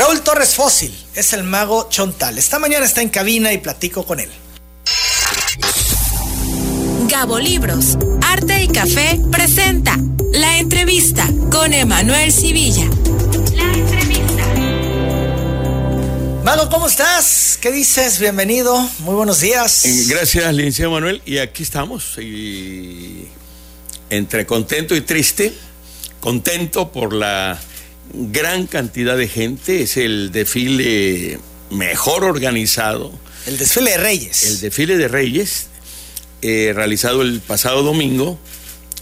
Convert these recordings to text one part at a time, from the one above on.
Raúl Torres Fósil es el mago Chontal. Esta mañana está en cabina y platico con él. Gabo Libros, Arte y Café presenta la entrevista con Emanuel Civilla. La entrevista. Mago, ¿cómo estás? ¿Qué dices? Bienvenido. Muy buenos días. Eh, gracias, licenciado Manuel. Y aquí estamos. Y entre contento y triste. Contento por la gran cantidad de gente. Es el desfile mejor organizado. El desfile de Reyes. El desfile de Reyes eh, realizado el pasado domingo,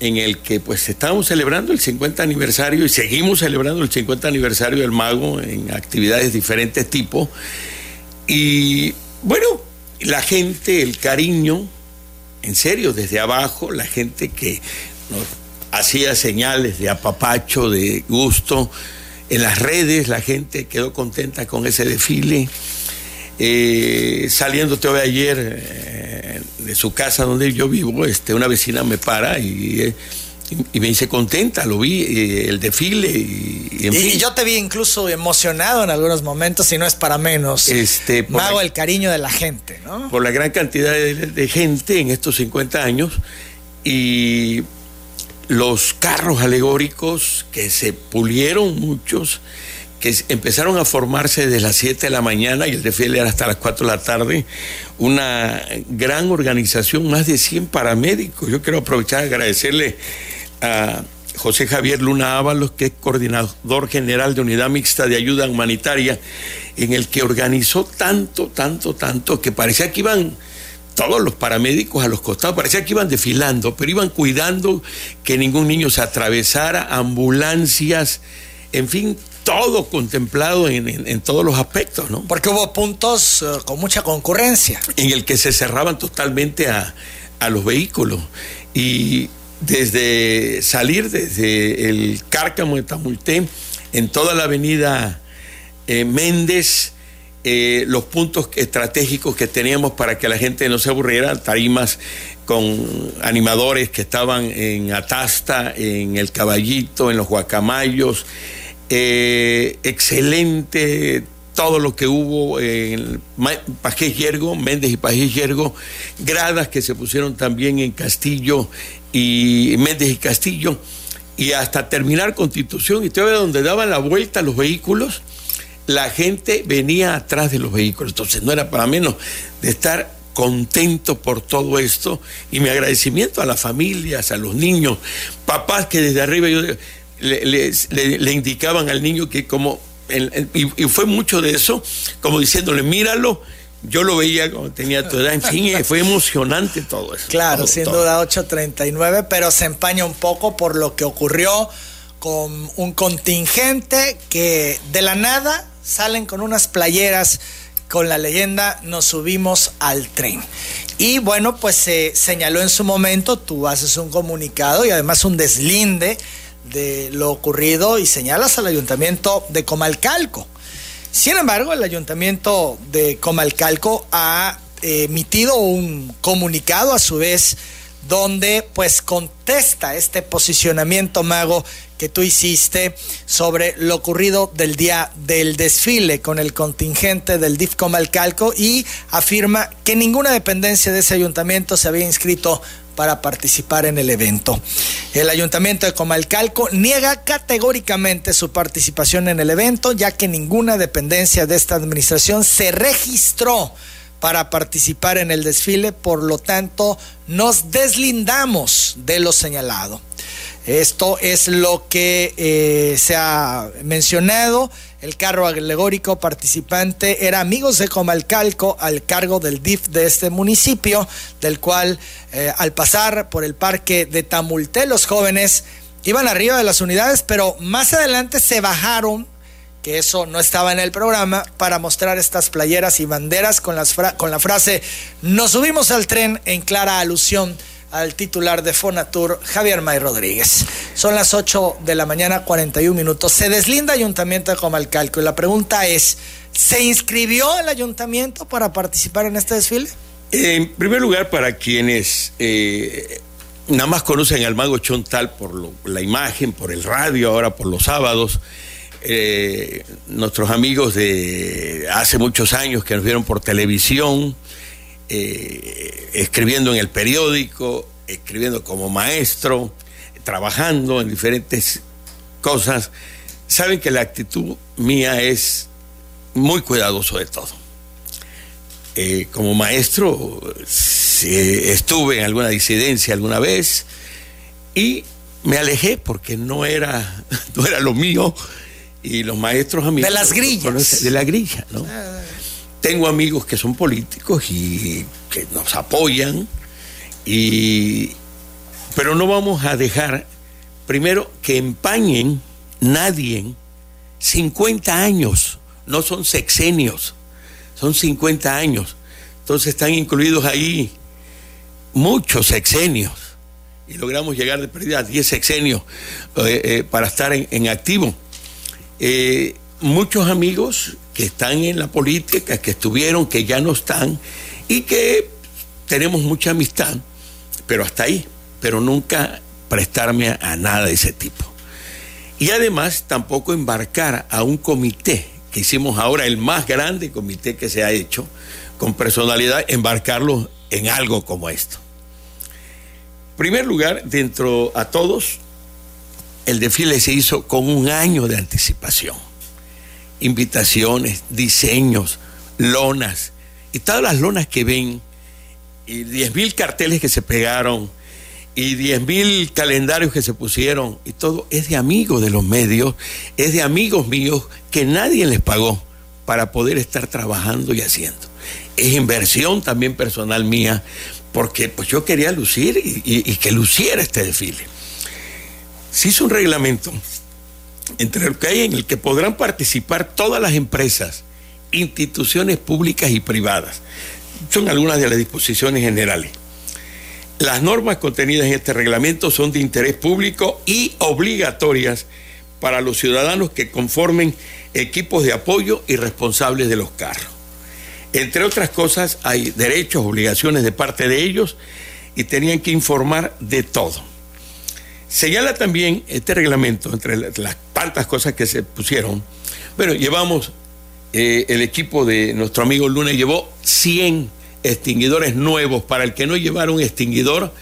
en el que pues estábamos celebrando el 50 aniversario y seguimos celebrando el 50 aniversario del mago en actividades de diferentes tipos. Y bueno, la gente, el cariño, en serio, desde abajo, la gente que nos hacía señales de apapacho, de gusto, en las redes la gente quedó contenta con ese desfile. Eh, saliendo te ayer eh, de su casa donde yo vivo, este, una vecina me para y, eh, y, me dice contenta, lo vi, eh, el desfile. Y, y, yo te vi incluso emocionado en algunos momentos y no es para menos. Este, Mago el cariño de la gente, ¿no? Por la gran cantidad de, de gente en estos 50 años y los carros alegóricos que se pulieron muchos que empezaron a formarse desde las 7 de la mañana y el desfile era hasta las 4 de la tarde, una gran organización, más de 100 paramédicos. Yo quiero aprovechar y agradecerle a José Javier Luna Ábalos, que es coordinador general de Unidad Mixta de Ayuda Humanitaria, en el que organizó tanto, tanto, tanto, que parecía que iban todos los paramédicos a los costados, parecía que iban desfilando, pero iban cuidando que ningún niño se atravesara, ambulancias, en fin, todo contemplado en, todos los aspectos, ¿no? Porque hubo puntos eh, con mucha concurrencia. En el que se cerraban totalmente a, los vehículos. Y desde salir desde el Cárcamo de Tamulté, en toda la avenida eh, Méndez, eh, los puntos estratégicos que teníamos para que la gente no se aburriera, tarimas con animadores que estaban en Atasta, en El Caballito, en los Guacamayos, eh, excelente todo lo que hubo en Pajés Yergo, Méndez y Pajés Yergo, gradas que se pusieron también en Castillo y Méndez y Castillo, y hasta terminar Constitución, y todavía donde daban la vuelta los vehículos, la gente venía atrás de los vehículos, entonces no era para menos de estar contento por todo esto y mi agradecimiento a las familias, a los niños, papás que desde arriba yo le, indicaban al niño que como, y, fue mucho de eso, como diciéndole, míralo, yo lo veía cuando tenía tu edad, en fin, fue emocionante todo eso. Claro, siendo duda 8.39, pero se empaña un poco por lo que ocurrió con un contingente que de la nada salen con unas playeras con la leyenda nos subimos al tren. Y bueno, pues se señaló en su momento, tú haces un comunicado y además un deslinde de lo ocurrido y señalas al ayuntamiento de Comalcalco. Sin embargo, el ayuntamiento de Comalcalco ha eh, emitido un comunicado a su vez donde pues contesta este posicionamiento mago que tú hiciste sobre lo ocurrido del día del desfile con el contingente del DIF Comalcalco y afirma que ninguna dependencia de ese ayuntamiento se había inscrito para participar en el evento. El ayuntamiento de Comalcalco niega categóricamente su participación en el evento, ya que ninguna dependencia de esta administración se registró para participar en el desfile, por lo tanto nos deslindamos de lo señalado. Esto es lo que eh, se ha mencionado el carro alegórico participante era Amigos de Comalcalco al cargo del DIF de este municipio, del cual eh, al pasar por el parque de Tamulté los jóvenes iban arriba de las unidades, pero más adelante se bajaron, que eso no estaba en el programa, para mostrar estas playeras y banderas con, las con la frase Nos subimos al tren en clara alusión al titular de Fonatur, Javier May Rodríguez. Son las 8 de la mañana, 41 minutos. Se deslinda Ayuntamiento de Comalcalco y la pregunta es, ¿se inscribió el ayuntamiento para participar en este desfile? En primer lugar, para quienes eh, nada más conocen al mago Chontal por la imagen, por el radio, ahora por los sábados, eh, nuestros amigos de hace muchos años que nos vieron por televisión, eh, escribiendo en el periódico, escribiendo como maestro, trabajando en diferentes cosas, saben que la actitud mía es muy cuidadoso de todo. Eh, como maestro estuve en alguna disidencia alguna vez y me alejé porque no era, no era lo mío y los maestros amigos... De las grillas. De la grilla, ¿no? Ah. Tengo amigos que son políticos y que nos apoyan, y, pero no vamos a dejar, primero, que empañen nadie 50 años, no son sexenios, son 50 años. Entonces están incluidos ahí muchos sexenios y logramos llegar de pérdida a 10 sexenios eh, eh, para estar en activo. Eh, muchos amigos que están en la política, que estuvieron, que ya no están y que tenemos mucha amistad, pero hasta ahí, pero nunca prestarme a, nada de ese tipo. Y además tampoco embarcar a un comité que hicimos ahora, el más grande comité que se ha hecho, con personalidad, embarcarlo en algo como esto. En primer lugar, dentro a todos, el desfile se hizo con un año de anticipación. Invitaciones, diseños, lonas, y todas las lonas que ven, y 10 mil carteles que se pegaron, y 10 mil calendarios que se pusieron, y todo es de amigos de los medios, es de amigos míos que nadie les pagó para poder estar trabajando y haciendo. Es inversión también personal mía, porque pues yo quería lucir y que luciera este desfile se hizo un reglamento entre el que hay en el que podrán participar todas las empresas, instituciones públicas y privadas. Son algunas de las disposiciones generales. Las normas contenidas en este reglamento son de interés público y obligatorias para los ciudadanos que conformen equipos de apoyo y responsables de los carros. Entre otras cosas, hay derechos, obligaciones de parte de ellos y tenían que informar de todo. Señala también este reglamento, entre las tantas cosas que se pusieron, bueno, llevamos, eh, el equipo de nuestro amigo Luna llevó 100 extinguidores nuevos para el que no llevara un extinguidor,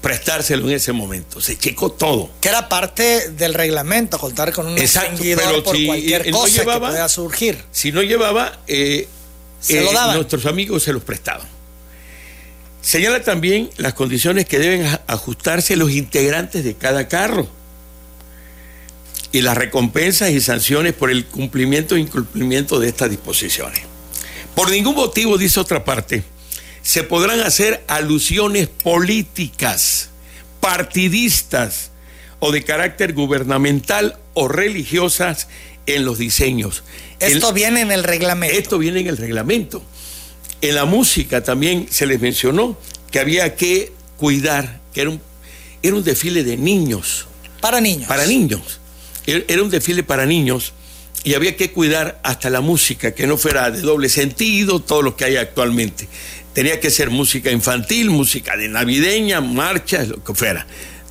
prestárselo en ese momento. Se checó todo. Que era parte del reglamento, contar con un extinguidor por cualquier cosa que pueda surgir. Si no llevaba, eh, eh, nuestros amigos se los prestaban. Señala también las condiciones que deben ajustarse los integrantes de cada carro y las recompensas y sanciones por el cumplimiento e incumplimiento de estas disposiciones. Por ningún motivo, dice otra parte, se podrán hacer alusiones políticas, partidistas o de carácter gubernamental o religiosas en los diseños. Esto viene en el reglamento. Esto viene en el reglamento. En la música también se les mencionó que había que cuidar, que era un, era un desfile de niños. Para niños. Para niños. Era un desfile para niños y había que cuidar hasta la música, que no fuera de doble sentido, todo lo que hay actualmente. Tenía que ser música infantil, música de navideña, marchas, lo que fuera.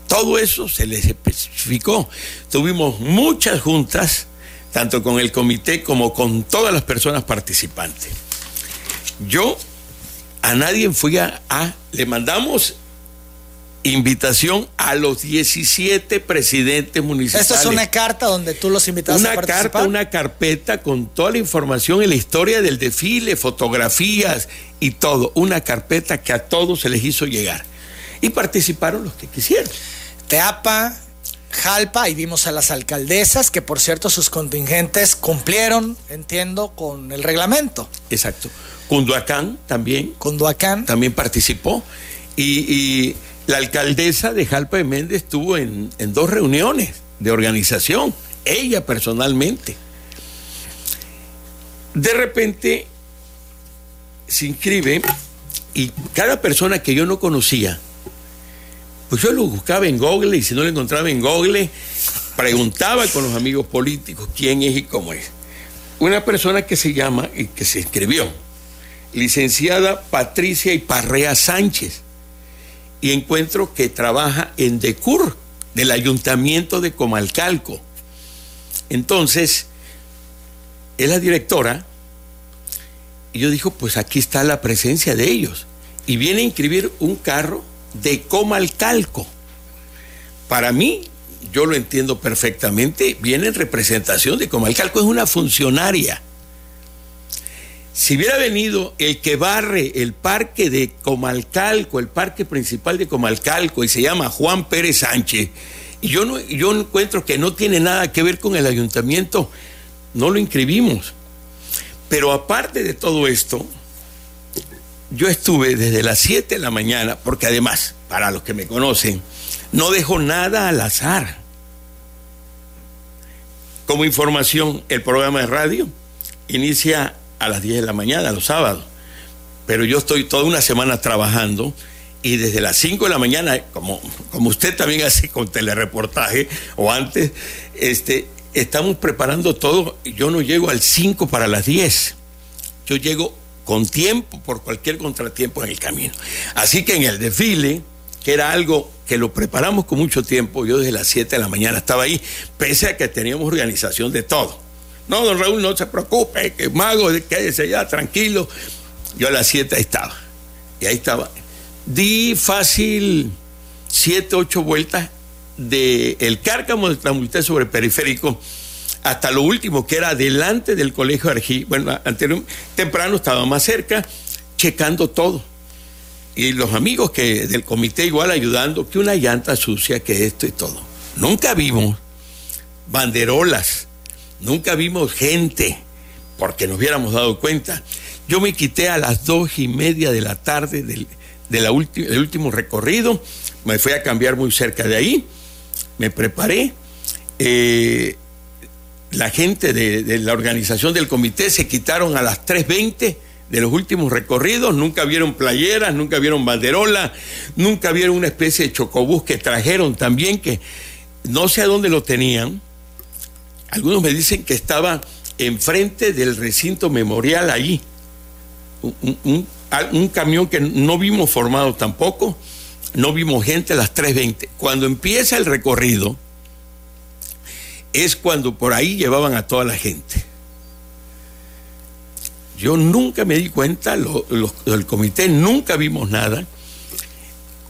Todo eso se les especificó. Tuvimos muchas juntas, tanto con el comité como con todas las personas participantes. Yo a nadie fui a, le mandamos invitación a los 17 presidentes municipales. Esto es una carta donde tú los invitas a participar. Una carta, una carpeta con toda la información y la historia del desfile, fotografías y todo. Una carpeta que a todos se les hizo llegar. Y participaron los que quisieron. Teapa, Jalpa y vimos a las alcaldesas que por cierto sus contingentes cumplieron, entiendo, con el reglamento. Exacto. Cunduacán también. Cunduacán. También participó. Y, la alcaldesa de Jalpa de Méndez estuvo en, en dos reuniones de organización, ella personalmente. De repente se inscribe y cada persona que yo no conocía, pues yo lo buscaba en Google y si no lo encontraba en Google, preguntaba con los amigos políticos quién es y cómo es. Una persona que se llama y que se escribió, licenciada Patricia Iparrea Sánchez, y encuentro que trabaja en DECUR, del Ayuntamiento de Comalcalco. Entonces, es la directora, y yo digo, pues aquí está la presencia de ellos. Y viene a inscribir un carro de Comalcalco. Para mí, yo lo entiendo perfectamente, viene en representación de Comalcalco, es una funcionaria. Si hubiera venido el que barre el parque de Comalcalco, el parque principal de Comalcalco, y se llama Juan Pérez Sánchez, y yo, no, yo encuentro que no tiene nada que ver con el ayuntamiento, no lo inscribimos. Pero aparte de todo esto, yo estuve desde las 7 de la mañana, porque además, para los que me conocen, no dejo nada al azar. Como información, el programa de radio inicia a las 10 de la mañana, los sábados. Pero yo estoy toda una semana trabajando y desde las 5 de la mañana, como, como usted también hace con telereportaje o antes, este, estamos preparando todo. Yo no llego al 5 para las 10. Yo llego con tiempo por cualquier contratiempo en el camino. Así que en el desfile, que era algo que lo preparamos con mucho tiempo, yo desde las 7 de la mañana estaba ahí, pese a que teníamos organización de todo. No, don Raúl, no se preocupe, que mago, quédese ya, tranquilo. Yo a las 7 ahí estaba. Y ahí estaba. Di fácil 7, 8 vueltas del el cárcamo de Tramulté sobre periférico hasta lo último, que era delante del colegio Arjí. Bueno, anterior, temprano estaba más cerca, checando todo. Y los amigos que del comité igual ayudando, que una llanta sucia, que esto y todo. Nunca vimos banderolas Nunca vimos gente, porque nos hubiéramos dado cuenta. Yo me quité a las dos y media de la tarde del, de la último recorrido, me fui a cambiar muy cerca de ahí, me preparé. Eh, la gente de, de, la organización del comité se quitaron a las 3.20 de los últimos recorridos, nunca vieron playeras, nunca vieron banderola, nunca vieron una especie de chocobús que trajeron también, que no sé a dónde lo tenían, algunos me dicen que estaba enfrente del recinto memorial allí. Un, camión que no vimos formado tampoco, no vimos gente a las 3.20. Cuando empieza el recorrido, es cuando por ahí llevaban a toda la gente. Yo nunca me di cuenta, lo, del comité nunca vimos nada.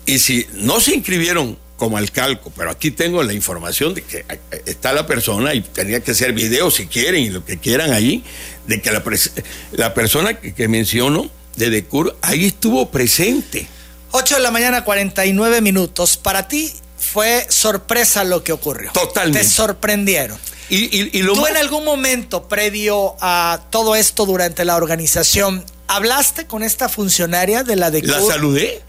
Y si no se inscribieron como al calco, pero aquí tengo la información de que está la persona y tenía que hacer videos si quieren y lo que quieran ahí, de que la, la persona que, menciono de Decur ahí estuvo presente. 8 de la mañana, 49 minutos. Para ti fue sorpresa lo que ocurrió. Totalmente. Te sorprendieron. Y, y, lo ¿Tú en algún momento previo a todo esto durante la organización hablaste con esta funcionaria de la Decur? La saludé.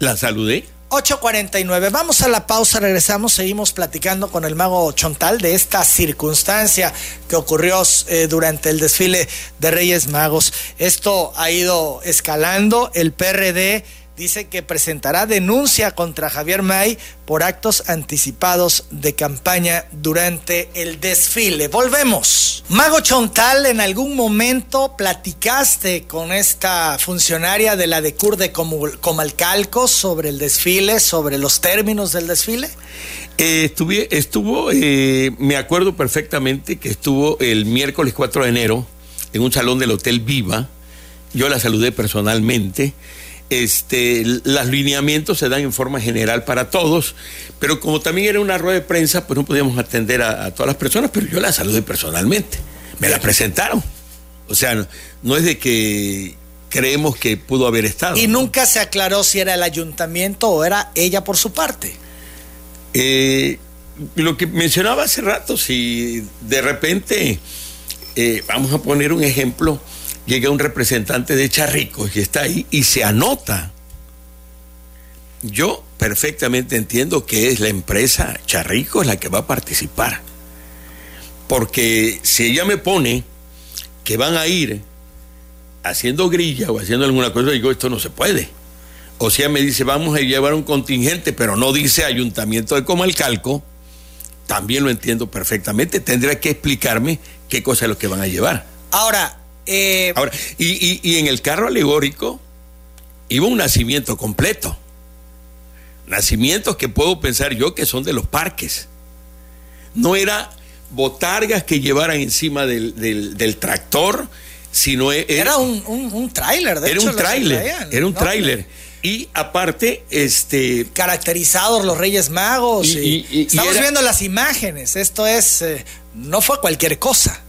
La saludé 8.49. Vamos a la pausa, regresamos, seguimos platicando con el mago Chontal de esta circunstancia que ocurrió eh, durante el desfile de Reyes Magos. Esto ha ido escalando, el PRD dice que presentará denuncia contra Javier May por actos anticipados de campaña durante el desfile. Volvemos. Mago Chontal, ¿en algún momento platicaste con esta funcionaria de la DECUR de Comalcalco sobre el desfile, sobre los términos del desfile? Eh, estuvo, eh, me acuerdo perfectamente que estuvo el miércoles 4 de enero en un salón del Hotel Viva. Yo la saludé personalmente este, los lineamientos se dan en forma general para todos, pero como también era una rueda de prensa, pues no podíamos atender a, todas las personas, pero yo la saludé personalmente. Me la presentaron. O sea, no, es de que creemos que pudo haber estado. Y nunca se aclaró si era el ayuntamiento o era ella por su parte. Eh, lo que mencionaba hace rato, si de repente, eh, vamos a poner un ejemplo, llega un representante de Charricos y está ahí y se anota. Yo perfectamente entiendo que es la empresa Charricos la que va a participar. Porque si ella me pone que van a ir haciendo grilla o haciendo alguna cosa, digo, esto no se puede. O sea, me dice, vamos a llevar un contingente, pero no dice Ayuntamiento de Comalcalco, también lo entiendo perfectamente. Tendría que explicarme qué cosa es lo que van a llevar. Ahora, eh, Ahora, y, en el carro alegórico iba un nacimiento completo. Nacimientos que puedo pensar yo que son de los parques. No era botargas que llevaran encima del, del, tractor, sino e, era, era un, un, tráiler, de era un tráiler, era un tráiler. Y aparte, este. Caracterizados los Reyes Magos. Y, estamos viendo las imágenes. Esto es. Eh, no fue cualquier cosa.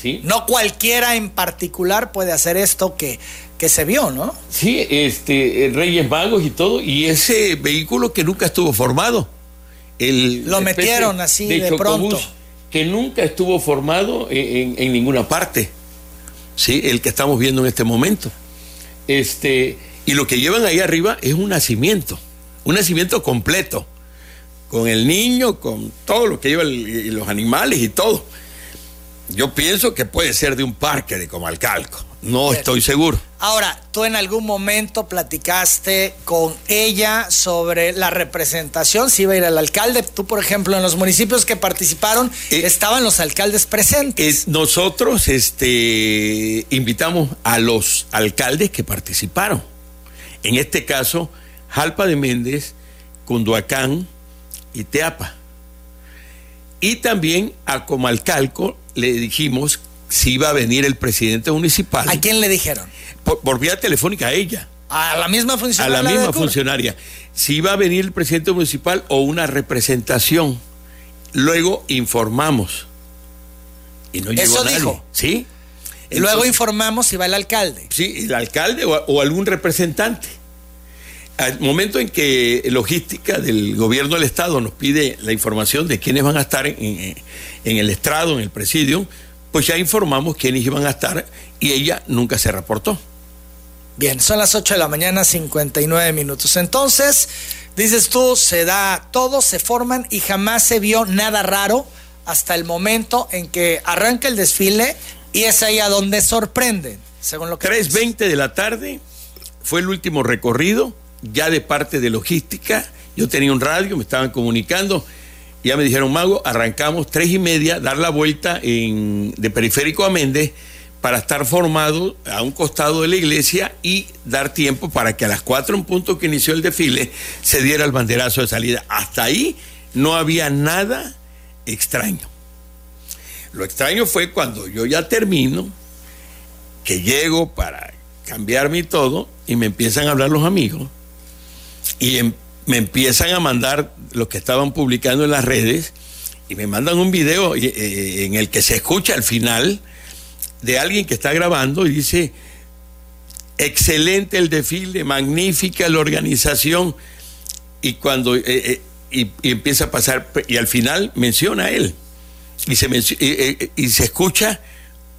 ¿Sí? No cualquiera en particular puede hacer esto que, que se vio, ¿no? Sí, este, Reyes Magos y todo. Y ese vehículo que nunca estuvo formado. El Lo metieron así de, pronto. Que nunca estuvo formado en, en, ninguna parte. Sí, el que estamos viendo en este momento. Este y lo que llevan ahí arriba es un nacimiento, un nacimiento completo, con el niño, con todo lo que lleva y los animales y todo. Yo pienso que puede ser de un parque de Comalcalco. No estoy seguro. Ahora, tú en algún momento platicaste con ella sobre la representación, si iba a ir al alcalde. Tú, por ejemplo, en los municipios que participaron, eh, estaban los alcaldes presentes. nosotros este, invitamos a los alcaldes que participaron. En este caso, Jalpa de Méndez, Cunduacán y Teapa. Y también a Comalcalco le dijimos si iba a venir el presidente municipal. ¿A quién le dijeron? Por, vía telefónica a ella. A la misma funcionaria. A la misma funcionaria. Si iba a venir el presidente municipal o una representación. Luego informamos. Y no llegó Eso dijo. Sí. Luego informamos si va el alcalde. Sí, el alcalde o, algún representante. Al momento en que logística del gobierno del Estado nos pide la información de quiénes van a estar en, el estrado, en el presidio, pues ya informamos quiénes iban a estar y ella nunca se reportó. Bien, son las 8 de la mañana, 59 minutos. Entonces, dices tú, se da todo, se forman y jamás se vio nada raro hasta el momento en que arranca el desfile y es ahí a donde sorprenden, según lo que... 3.20 de la tarde fue el último recorrido, ya de parte de logística. Yo tenía un radio, me estaban comunicando. Ya me dijeron, Mago, arrancamos tres y media, dar la vuelta en, de Periférico a Méndez para estar formado a un costado de la iglesia y dar tiempo para que a las cuatro en punto que inició el desfile se diera el banderazo de salida. Hasta ahí no había nada extraño. Lo extraño fue cuando yo ya termino, que llego para cambiarme y todo, y me empiezan a hablar los amigos, y em, me empiezan a mandar los que estaban publicando en las redes, y me mandan un video eh, eh, en el que se escucha al final de alguien que está grabando y dice, excelente el desfile, magnífica la organización, y cuando... Eh, y, empieza a pasar, y al final menciona a él. Y se, y, se escucha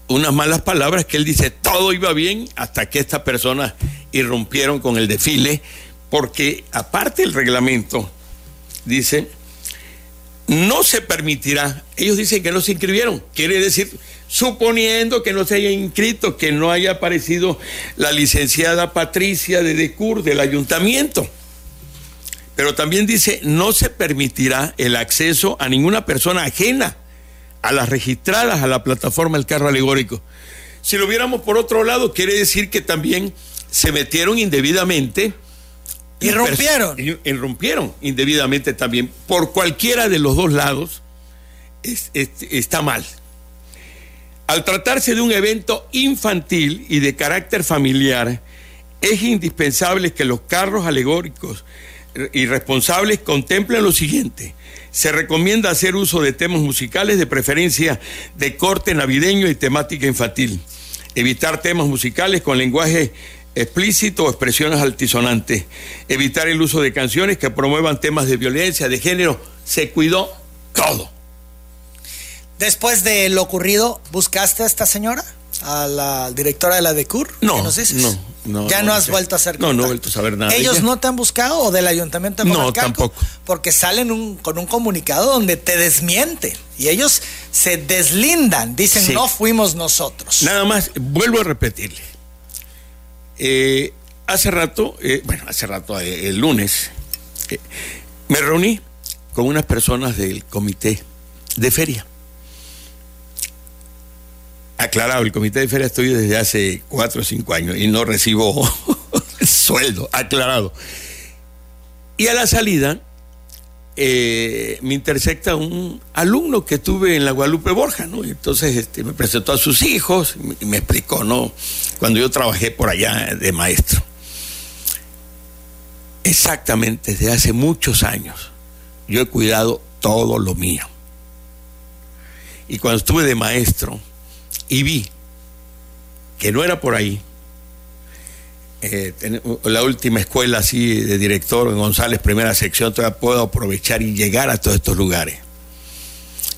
unas malas palabras que él dice todo iba bien hasta que estas personas irrumpieron con el desfile, porque aparte el reglamento dice, no se permitirá, ellos dicen que no se inscribieron, quiere decir, suponiendo que no se haya inscrito, que no haya aparecido la licenciada Patricia de Decur del ayuntamiento. Pero también dice, no se permitirá el acceso a ninguna persona ajena a las registradas a la plataforma El Carro Alegórico. Si lo viéramos por otro lado, quiere decir que también se metieron indebidamente. Y rompieron. Y, rompieron indebidamente también. Por cualquiera de los dos lados está mal. Al tratarse de un evento infantil y de carácter familiar, es indispensable que los carros alegóricos y responsables contemplen lo siguiente se recomienda hacer uso de temas musicales de preferencia de corte navideño y temática infantil. Evitar temas musicales con lenguaje explícito o expresiones altisonantes. Evitar el uso de canciones que promuevan temas de violencia, de género. Se cuidó todo. Después de lo ocurrido, ¿buscaste a esta señora? ¿A la directora de la DECUR? No, no, ya no, has vuelto a hacer No, no he vuelto a saber nada. ¿Ellos no te han buscado o del ayuntamiento de No, tampoco. Porque salen con un comunicado donde te desmienten y ellos se deslindan, dicen no fuimos nosotros. Nada más, vuelvo a repetirle. Eh, hace rato, eh, bueno, hace rato, eh, el lunes, me reuní con unas personas del comité de feria aclarado, el comité de feria estoy desde hace cuatro o cinco años y no recibo sueldo, aclarado. Y a la salida eh, me intersecta un alumno que tuve en la Guadalupe Borja, ¿no? entonces este, me presentó a sus hijos y me explicó, ¿no? Cuando yo trabajé por allá de maestro. Exactamente, desde hace muchos años, yo he cuidado todo lo mío. Y cuando estuve de maestro y vi que no era por ahí, eh, la última escuela así de director en González, primera sección, todavía puedo aprovechar y llegar a todos estos lugares.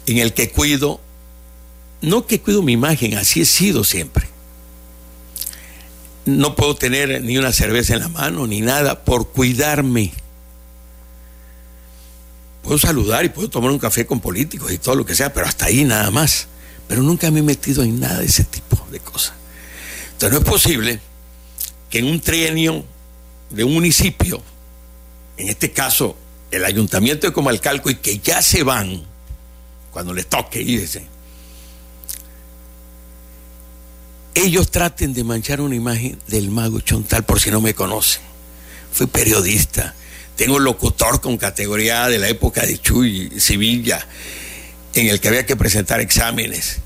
En el que cuido, no que cuido mi imagen, así he sido siempre. No puedo tener ni una cerveza en la mano ni nada por cuidarme. Puedo saludar y puedo tomar un café con políticos y todo lo que sea, pero hasta ahí nada más. Pero nunca me he metido en nada de ese tipo de cosas. Entonces no es posible que en un trienio de un municipio, en este caso el ayuntamiento de Comalcalco, y que ya se van cuando les toque irse, ellos traten de manchar una imagen del mago Chontal por si no me conocen. Fui periodista, tengo locutor con categoría de la época de Chuy Sevilla, en el que había que presentar exámenes.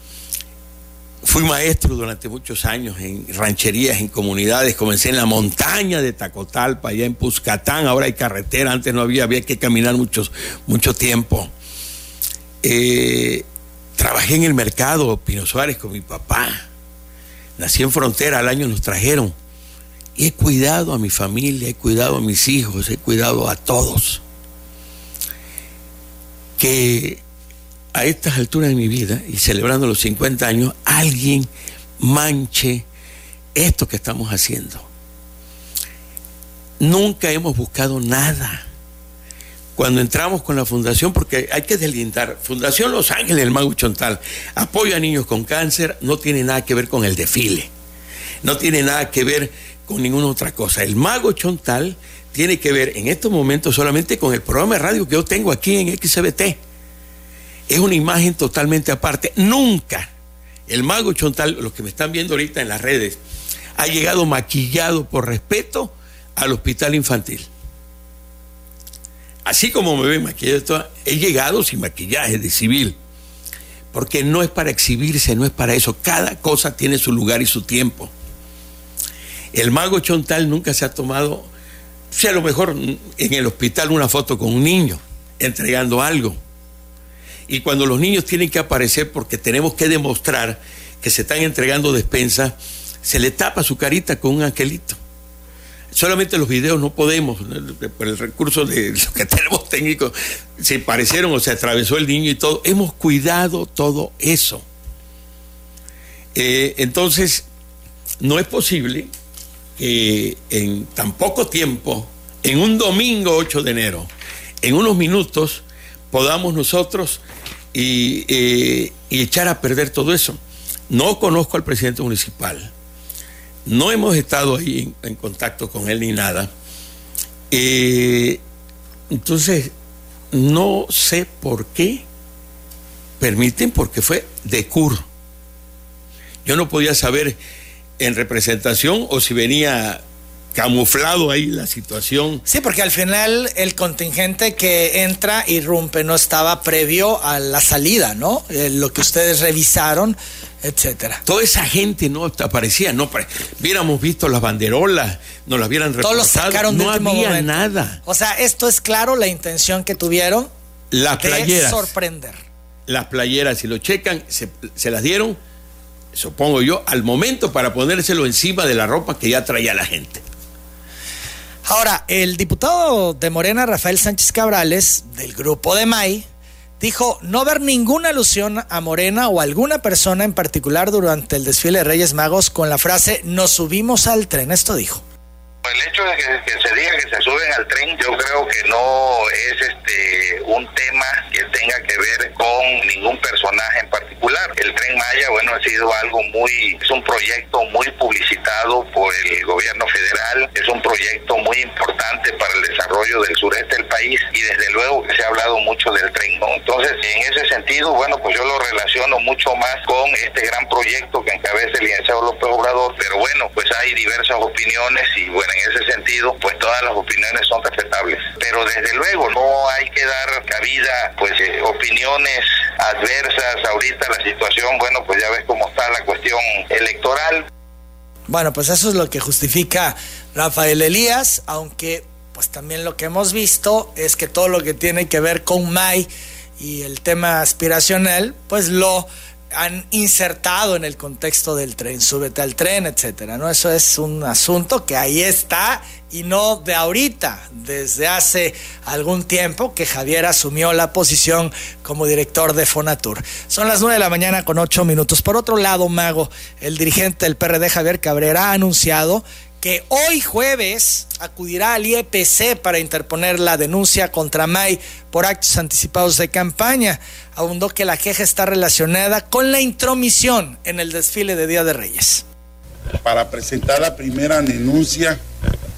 Fui maestro durante muchos años en rancherías, en comunidades. Comencé en la montaña de Tacotalpa, allá en Puscatán. Ahora hay carretera, antes no había, había que caminar mucho tiempo. Eh, trabajé en el mercado Pino Suárez con mi papá. Nací en frontera, al año nos trajeron. Y he cuidado a mi familia, he cuidado a mis hijos, he cuidado a todos. Que a estas alturas de mi vida y celebrando los 50 años, alguien manche esto que estamos haciendo. Nunca hemos buscado nada. Cuando entramos con la fundación, porque hay que deslindar, Fundación Los Ángeles del Mago Chontal, apoyo a niños con cáncer, no tiene nada que ver con el desfile, no tiene nada que ver con ninguna otra cosa. El Mago Chontal tiene que ver en estos momentos solamente con el programa de radio que yo tengo aquí en XBT es una imagen totalmente aparte. Nunca el mago Chontal, los que me están viendo ahorita en las redes, ha llegado maquillado por respeto al hospital infantil. Así como me ven maquillado, he llegado sin maquillaje de civil. Porque no es para exhibirse, no es para eso. Cada cosa tiene su lugar y su tiempo. El mago Chontal nunca se ha tomado, si a lo mejor en el hospital una foto con un niño entregando algo y cuando los niños tienen que aparecer porque tenemos que demostrar que se están entregando despensa, se le tapa su carita con un angelito. Solamente los videos no podemos, por el recurso de lo que tenemos técnicos, se parecieron o se atravesó el niño y todo. Hemos cuidado todo eso. Eh, entonces, no es posible que en tan poco tiempo, en un domingo 8 de enero, en unos minutos, podamos nosotros y, echar a perder todo eso. No conozco al presidente municipal, no hemos estado ahí en, contacto con él ni nada. Eh, entonces, no sé por qué permiten, porque fue de CUR. Yo no podía saber en representación o si venía camuflado ahí la situación. Sí, porque al final el contingente que entra irrumpe, no estaba previo a la salida, ¿no? Eh, lo que ustedes revisaron, etcétera. Toda esa gente no aparecía, no hubiéramos visto las banderolas, nos las hubieran reportado, Todos sacaron no había nada. O sea, esto es claro la intención que tuvieron las de playeras, sorprender. Las playeras, si lo checan, se, se las dieron, supongo yo, al momento para ponérselo encima de la ropa que ya traía la gente. Ahora, el diputado de Morena, Rafael Sánchez Cabrales, del grupo de MAI, dijo no ver ninguna alusión a Morena o a alguna persona en particular durante el desfile de Reyes Magos con la frase nos subimos al tren. Esto dijo. El hecho de que, se diga que se suben al tren, yo creo que no es este un tema que tenga que ver con ningún personaje en particular. El tren Maya, bueno, ha sido algo muy, es un proyecto muy publicitado por el gobierno federal, es un proyecto muy importante para el desarrollo del sureste del país y desde luego que se ha hablado mucho del tren. Entonces, en ese sentido, bueno, pues yo lo relaciono mucho más con este gran proyecto que encabeza el licenciado López Obrador, pero bueno, pues hay diversas opiniones y bueno, en ese sentido, pues todas las opiniones son respetables. Pero desde luego no hay que dar cabida, pues, eh, opiniones adversas. Ahorita la situación, bueno, pues ya ves cómo está la cuestión electoral. Bueno, pues eso es lo que justifica Rafael Elías, aunque pues también lo que hemos visto es que todo lo que tiene que ver con May y el tema aspiracional, pues lo han insertado en el contexto del tren, súbete al tren, etcétera, ¿no? Eso es un asunto que ahí está y no de ahorita, desde hace algún tiempo que Javier asumió la posición como director de Fonatur. Son las nueve de la mañana con ocho minutos. Por otro lado, Mago, el dirigente del PRD, Javier Cabrera, ha anunciado que hoy jueves acudirá al IEPC para interponer la denuncia contra May por actos anticipados de campaña. Abundó que la queja está relacionada con la intromisión en el desfile de Día de Reyes. Para presentar la primera denuncia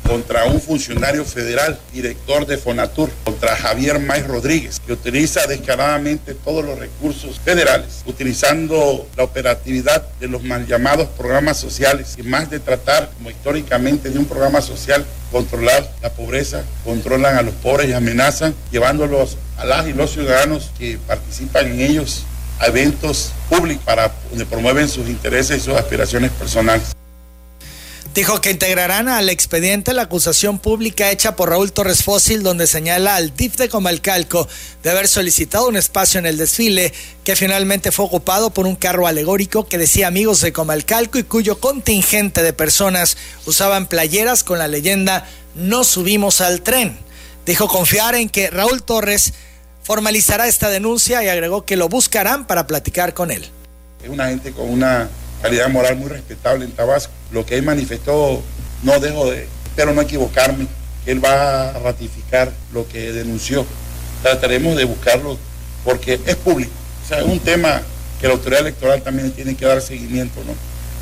contra un funcionario federal, director de Fonatur, contra Javier May Rodríguez, que utiliza descaradamente todos los recursos federales, utilizando la operatividad de los mal llamados programas sociales, y más de tratar, como históricamente, de un programa social, controlar la pobreza, controlan a los pobres y amenazan, llevándolos a las y los ciudadanos que participan en ellos a eventos públicos para donde promueven sus intereses y sus aspiraciones personales. Dijo que integrarán al expediente la acusación pública hecha por Raúl Torres Fósil, donde señala al DIF de Comalcalco de haber solicitado un espacio en el desfile que finalmente fue ocupado por un carro alegórico que decía amigos de Comalcalco y cuyo contingente de personas usaban playeras con la leyenda No subimos al tren. Dijo confiar en que Raúl Torres formalizará esta denuncia y agregó que lo buscarán para platicar con él. Es una gente con una calidad moral muy respetable en Tabasco. Lo que él manifestó, no dejo de, espero no equivocarme, él va a ratificar lo que denunció. Trataremos de buscarlo porque es público. O sea, es un tema que la autoridad electoral también tiene que dar seguimiento, ¿no?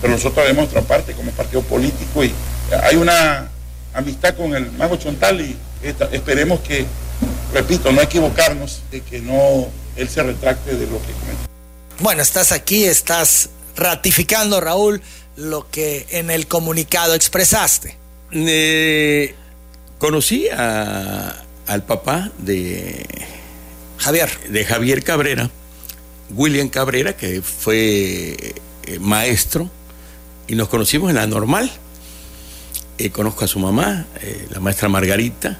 Pero nosotros haremos nuestra parte como partido político y hay una amistad con el mago Chontal y esperemos que, repito, no equivocarnos de que no él se retracte de lo que comentó. Bueno, estás aquí, estás ratificando, Raúl, lo que en el comunicado expresaste. Eh, conocí a, al papá de Javier. De Javier Cabrera, William Cabrera, que fue eh, maestro, y nos conocimos en la normal. Eh, conozco a su mamá, la maestra Margarita.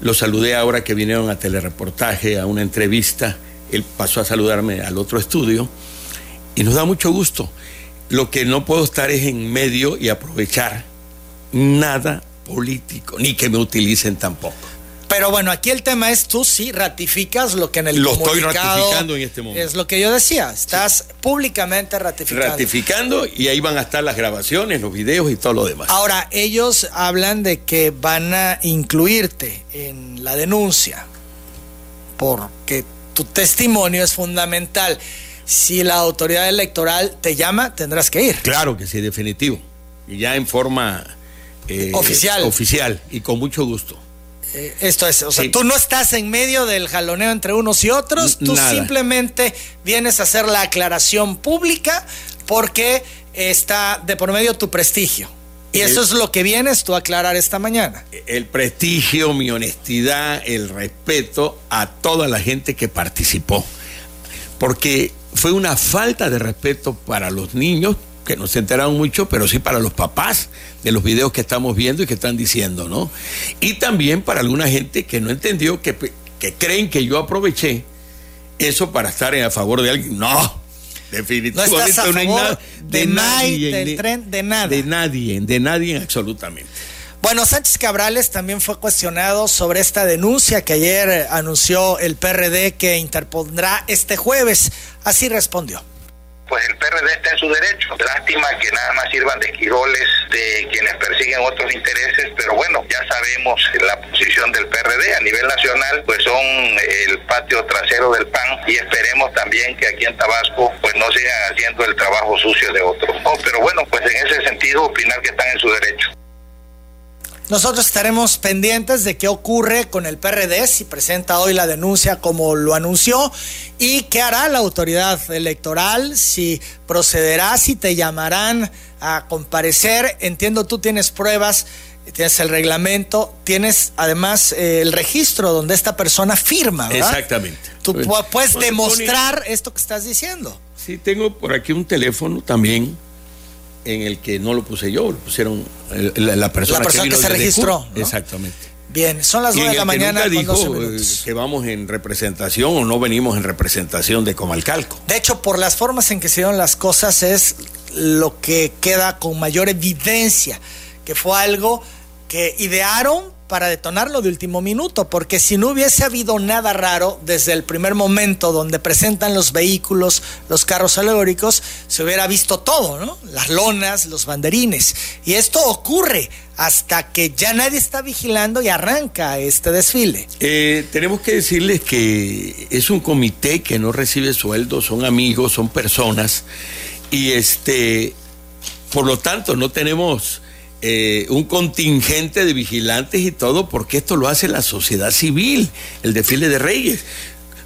Lo saludé ahora que vinieron a telereportaje, a una entrevista. Él pasó a saludarme al otro estudio y nos da mucho gusto. Lo que no puedo estar es en medio y aprovechar nada político, ni que me utilicen tampoco. Pero bueno, aquí el tema es tú sí ratificas lo que en el lo estoy ratificando en este momento. Es lo que yo decía, estás públicamente ratificando. Ratificando y ahí van a estar las grabaciones, los videos y todo lo demás. Ahora, ellos hablan de que van a incluirte en la denuncia porque tu testimonio es fundamental si la autoridad electoral te llama, tendrás que ir. Claro que sí, definitivo. Y ya en forma eh, oficial. Oficial y con mucho gusto. Eh, esto es, o sea, tú no estás en medio del jaloneo entre unos y otros, tú simplemente vienes a hacer la aclaración pública porque está de por medio tu prestigio. Y eso es lo que vienes tú a aclarar esta mañana. El prestigio, mi honestidad, el respeto a toda la gente que participó. Porque fue una falta de respeto para los niños, que no se enteraron mucho, pero sí para los papás de los videos que estamos viendo y que están diciendo, ¿no? Y también para alguna gente que no entendió, que, que creen que yo aproveché eso para estar en a favor de alguien. No, definitivamente no, estás a favor de, nadie, del tren, de nada. De nadie, de nadie absolutamente. Bueno, Sánchez Cabrales también fue cuestionado sobre esta denuncia que ayer anunció el PRD que interpondrá este jueves. Así respondió pues el PRD está en su derecho. Lástima que nada más sirvan de esquiroles de quienes persiguen otros intereses, pero bueno, ya sabemos la posición del PRD a nivel nacional, pues son el patio trasero del PAN y esperemos también que aquí en Tabasco pues no sigan haciendo el trabajo sucio de otros. pero bueno, pues en ese sentido opinar que están en su derecho. Nosotros estaremos pendientes de qué ocurre con el PRD, si presenta hoy la denuncia como lo anunció, y qué hará la autoridad electoral, si procederá, si te llamarán a comparecer. Entiendo tú tienes pruebas tienes el reglamento, tienes además eh, el registro donde esta persona firma, ¿verdad? Exactamente. Tú pu- puedes demostrar esto que estás diciendo. Sí, tengo por aquí un teléfono también en el que no lo puse yo, lo pusieron la, la persona, La persona que se registró. Exactamente. Bien, son las Y 9 en de la mañana nunca con 12 dijo minutos. eh, que vamos en representación o no venimos en representación de Comalcalco. De hecho, por las formas en que se dieron las cosas es lo que queda con mayor evidencia, que fue algo que idearon para detonarlo de último minuto, porque si no hubiese habido nada raro desde el primer momento donde presentan los vehículos, los carros alegóricos, se hubiera visto todo, ¿no? Las lonas, los banderines. Y esto ocurre hasta que ya nadie está vigilando y arranca este desfile. Eh, tenemos que decirles que es un comité que no recibe sueldo, son amigos, son personas y este, por lo tanto no tenemos eh, un contingente de vigilantes y todo porque esto lo hace la sociedad civil, el desfile de Reyes.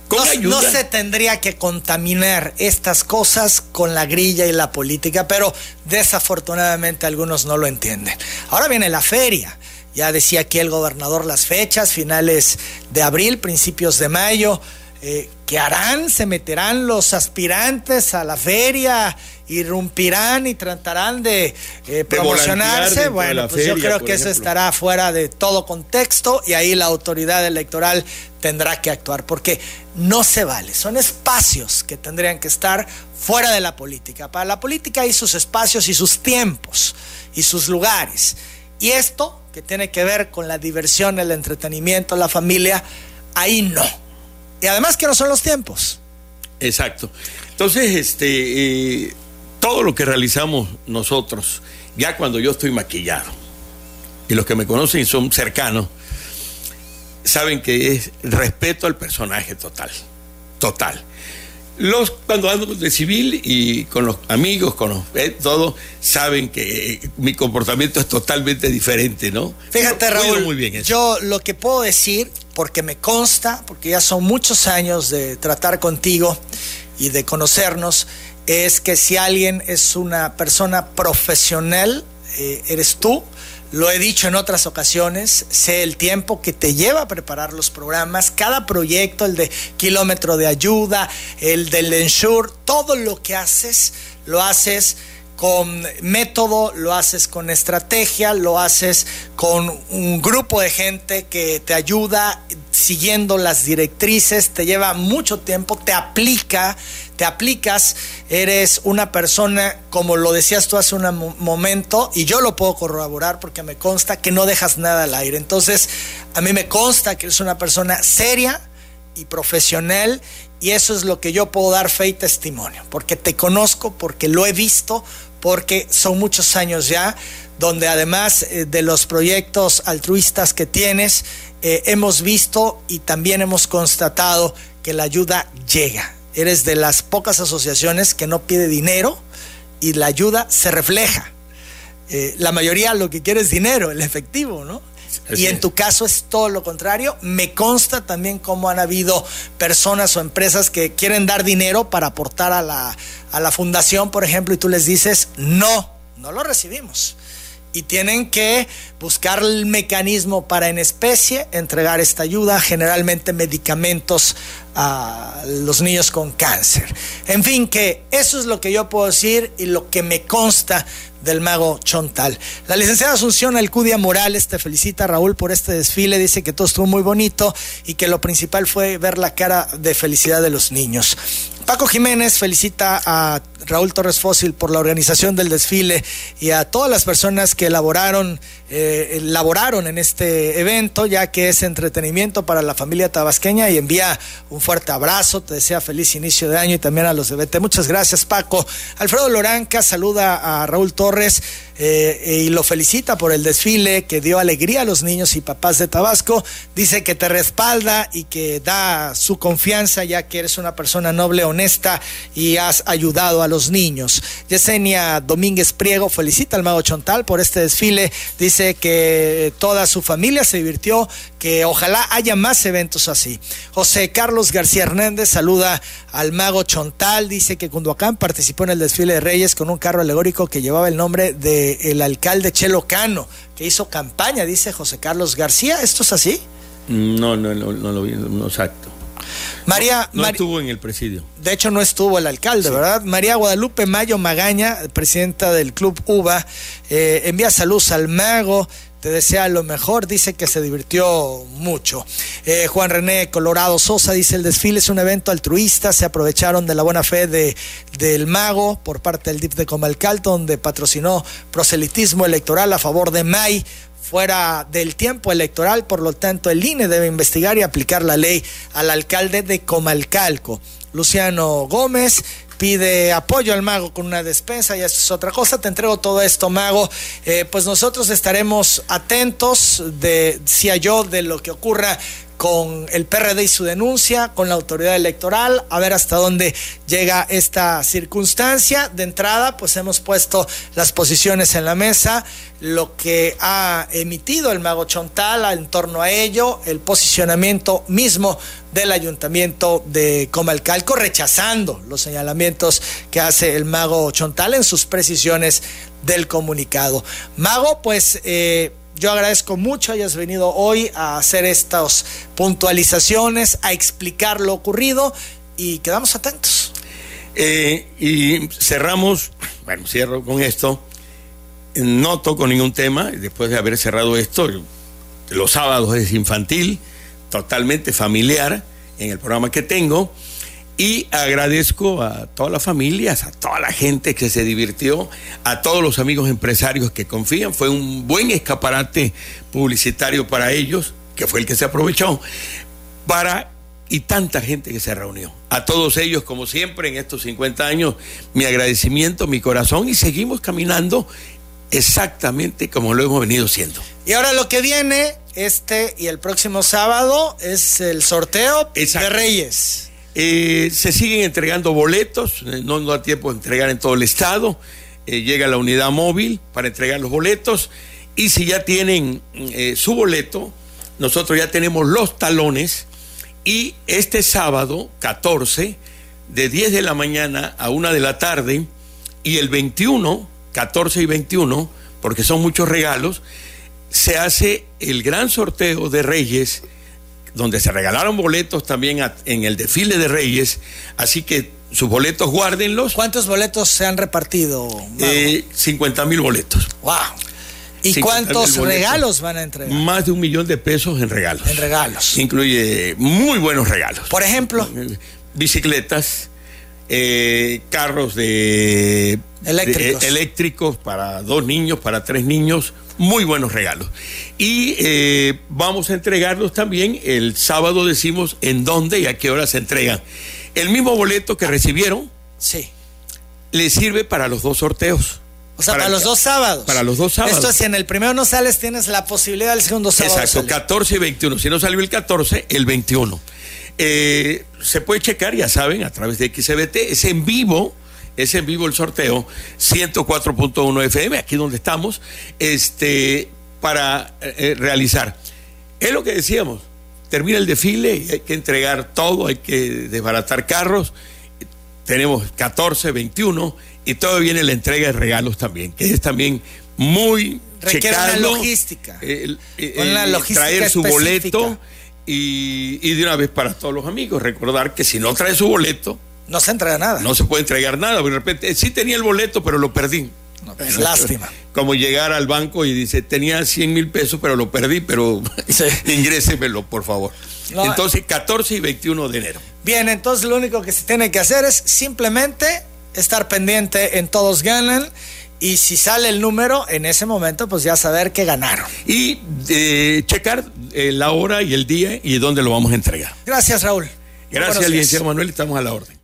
Con No, ayuda. no se tendría que contaminar estas cosas con la grilla y la política, pero desafortunadamente algunos no lo entienden. Ahora viene la feria. Ya decía aquí el gobernador las fechas, finales de abril, principios de mayo. Eh, ¿Qué harán? ¿Se meterán los aspirantes a la feria? ¿Irrumpirán y tratarán de eh, promocionarse? de Bueno, pues yo creo que eso estará fuera de todo contexto y ahí la autoridad electoral tendrá que actuar porque no se vale. Son espacios que tendrían que estar fuera de la política. Para la política hay sus espacios y sus tiempos y sus lugares. Y esto que tiene que ver con la diversión, el entretenimiento, la familia, ahí no. Y además que no son los tiempos. Exacto. Entonces, este, eh, todo lo que realizamos nosotros, ya cuando yo estoy maquillado, y los que me conocen y son cercanos, saben que es respeto al personaje total, total. Los, cuando ando de civil y con los amigos, con los, eh, todos, saben que eh, mi comportamiento es totalmente diferente, ¿no? Fíjate, Raúl, muy bien eso. yo lo que puedo decir, porque me consta, porque ya son muchos años de tratar contigo y de conocernos, es que si alguien es una persona profesional, eh, eres tú. Lo he dicho en otras ocasiones, sé el tiempo que te lleva a preparar los programas, cada proyecto, el de kilómetro de ayuda, el del Ensure, todo lo que haces, lo haces con método, lo haces con estrategia, lo haces con un grupo de gente que te ayuda siguiendo las directrices, te lleva mucho tiempo, te aplica, te aplicas, eres una persona, como lo decías tú hace un mo- momento, y yo lo puedo corroborar porque me consta que no dejas nada al aire. Entonces, a mí me consta que eres una persona seria, y profesional y eso es lo que yo puedo dar fe y testimonio, porque te conozco, porque lo he visto, porque son muchos años ya, donde además eh, de los proyectos altruistas que tienes, eh, hemos visto y también hemos constatado que la ayuda llega. Eres de las pocas asociaciones que no pide dinero y la ayuda se refleja. Eh, la mayoría lo que quiere es dinero, el efectivo, ¿no? Y en tu caso es todo lo contrario. Me consta también cómo han habido personas o empresas que quieren dar dinero para aportar a la, a la fundación, por ejemplo, y tú les dices, no, no lo recibimos. Y tienen que buscar el mecanismo para en especie entregar esta ayuda, generalmente medicamentos a los niños con cáncer. En fin, que eso es lo que yo puedo decir y lo que me consta del mago Chontal. La licenciada Asunción Alcudia Morales te felicita, Raúl, por este desfile. Dice que todo estuvo muy bonito y que lo principal fue ver la cara de felicidad de los niños. Paco Jiménez felicita a Raúl Torres Fósil por la organización del desfile y a todas las personas que elaboraron, eh, elaboraron en este evento, ya que es entretenimiento para la familia tabasqueña y envía un fuerte abrazo, te desea feliz inicio de año y también a los de BT. Muchas gracias, Paco. Alfredo Loranca saluda a Raúl Torres eh, y lo felicita por el desfile que dio alegría a los niños y papás de Tabasco. Dice que te respalda y que da su confianza, ya que eres una persona noble, honesta y has ayudado a los niños. Yesenia Domínguez Priego felicita al mago Chontal por este desfile. Dice que toda su familia se divirtió, que ojalá haya más eventos así. José Carlos García Hernández saluda al mago Chontal. Dice que Cunduacán participó en el desfile de Reyes con un carro alegórico que llevaba el nombre del alcalde Chelo Cano, que hizo campaña, dice José Carlos García. ¿Esto es así? No, no, no, no lo vi, no exacto. María, no, estuvo en el presidio. De hecho, no estuvo el alcalde, ¿verdad? María Guadalupe Mayo Magaña, presidenta del Club UBA, eh, envía saludos al mago, te desea lo mejor, dice que se divirtió mucho. Eh, Juan René Colorado Sosa dice el desfile es un evento altruista, se aprovecharon de la buena fe de, del mago por parte del DIP de Comalcal, donde patrocinó proselitismo electoral a favor de May fuera del tiempo electoral, por lo tanto el INE debe investigar y aplicar la ley al alcalde de Comalcalco. Luciano Gómez pide apoyo al mago con una despensa y eso es otra cosa. Te entrego todo esto, mago. Eh, pues nosotros estaremos atentos de, si yo, de lo que ocurra con el PRD y su denuncia, con la autoridad electoral, a ver hasta dónde llega esta circunstancia. De entrada, pues hemos puesto las posiciones en la mesa, lo que ha emitido el mago Chontal en torno a ello, el posicionamiento mismo del ayuntamiento de Comalcalco, rechazando los señalamientos que hace el mago Chontal en sus precisiones del comunicado. Mago, pues... Eh, yo agradezco mucho hayas venido hoy a hacer estas puntualizaciones, a explicar lo ocurrido y quedamos atentos. Eh, y cerramos, bueno, cierro con esto. No toco ningún tema, después de haber cerrado esto, los sábados es infantil, totalmente familiar en el programa que tengo. Y agradezco a todas las familias, a toda la gente que se divirtió, a todos los amigos empresarios que confían. Fue un buen escaparate publicitario para ellos, que fue el que se aprovechó, para y tanta gente que se reunió. A todos ellos, como siempre, en estos 50 años, mi agradecimiento, mi corazón, y seguimos caminando exactamente como lo hemos venido siendo. Y ahora lo que viene, este y el próximo sábado, es el sorteo de Reyes. Eh, se siguen entregando boletos, eh, no, da tiempo de entregar en todo el estado. Eh, llega la unidad móvil para entregar los boletos. Y si ya tienen su boleto, nosotros ya tenemos los talones. Y este sábado 14, de 10 de la mañana a 1 de la tarde, y el 21, 14 y 21, porque son muchos regalos, se hace el gran sorteo de Reyes donde se regalaron boletos también en el desfile de Reyes, así que sus boletos guárdenlos. ¿Cuántos boletos se han repartido? Eh, 50 mil boletos. ¡Wow! ¿Y cuántos regalos van a entregar? Más de un millón de pesos en regalos. En regalos. Incluye muy buenos regalos. Por ejemplo. Bicicletas, eh, carros de eléctricos. eléctricos para dos niños, para tres niños, muy buenos regalos. Y eh, vamos a entregarlos también el sábado, decimos en dónde y a qué hora se entregan. El mismo boleto que recibieron, sí. le sirve para los dos sorteos. O sea, para, los dos sábados. Para los dos sábados. Esto es, si en el primero no sales, tienes la posibilidad del segundo sábado. Exacto, 14 y 21. Si no salió el 14, el 21. Eh, se puede checar, ya saben, a través de XBT. Es en vivo es en vivo el sorteo 104.1 FM, aquí donde estamos, este, para eh, eh, realizar. Es lo que decíamos, termina el desfile y hay que entregar todo, hay que desbaratar carros. Tenemos 14, 21 y todo viene la entrega de regalos también, que es también muy Requiere una logística. una logística traer su boleto y, y de una vez para todos los amigos. Recordar que si no trae su boleto, no se entrega nada. No se puede entregar nada. De repente, sí tenía el boleto, pero lo perdí. No, es lástima. Como llegar al banco y dice, tenía 100 mil pesos, pero lo perdí, pero sí. ingrésemelo, por favor. entonces, 14 y 21 de enero. Bien, entonces lo único que se tiene que hacer es simplemente estar pendiente en Todos Ganan. Y si sale el número, en ese momento, pues ya saber que ganaron. Y eh, checar eh, la hora y el día y dónde lo vamos a entregar. Gracias, Raúl. Gracias, licenciado Manuel, estamos a la orden.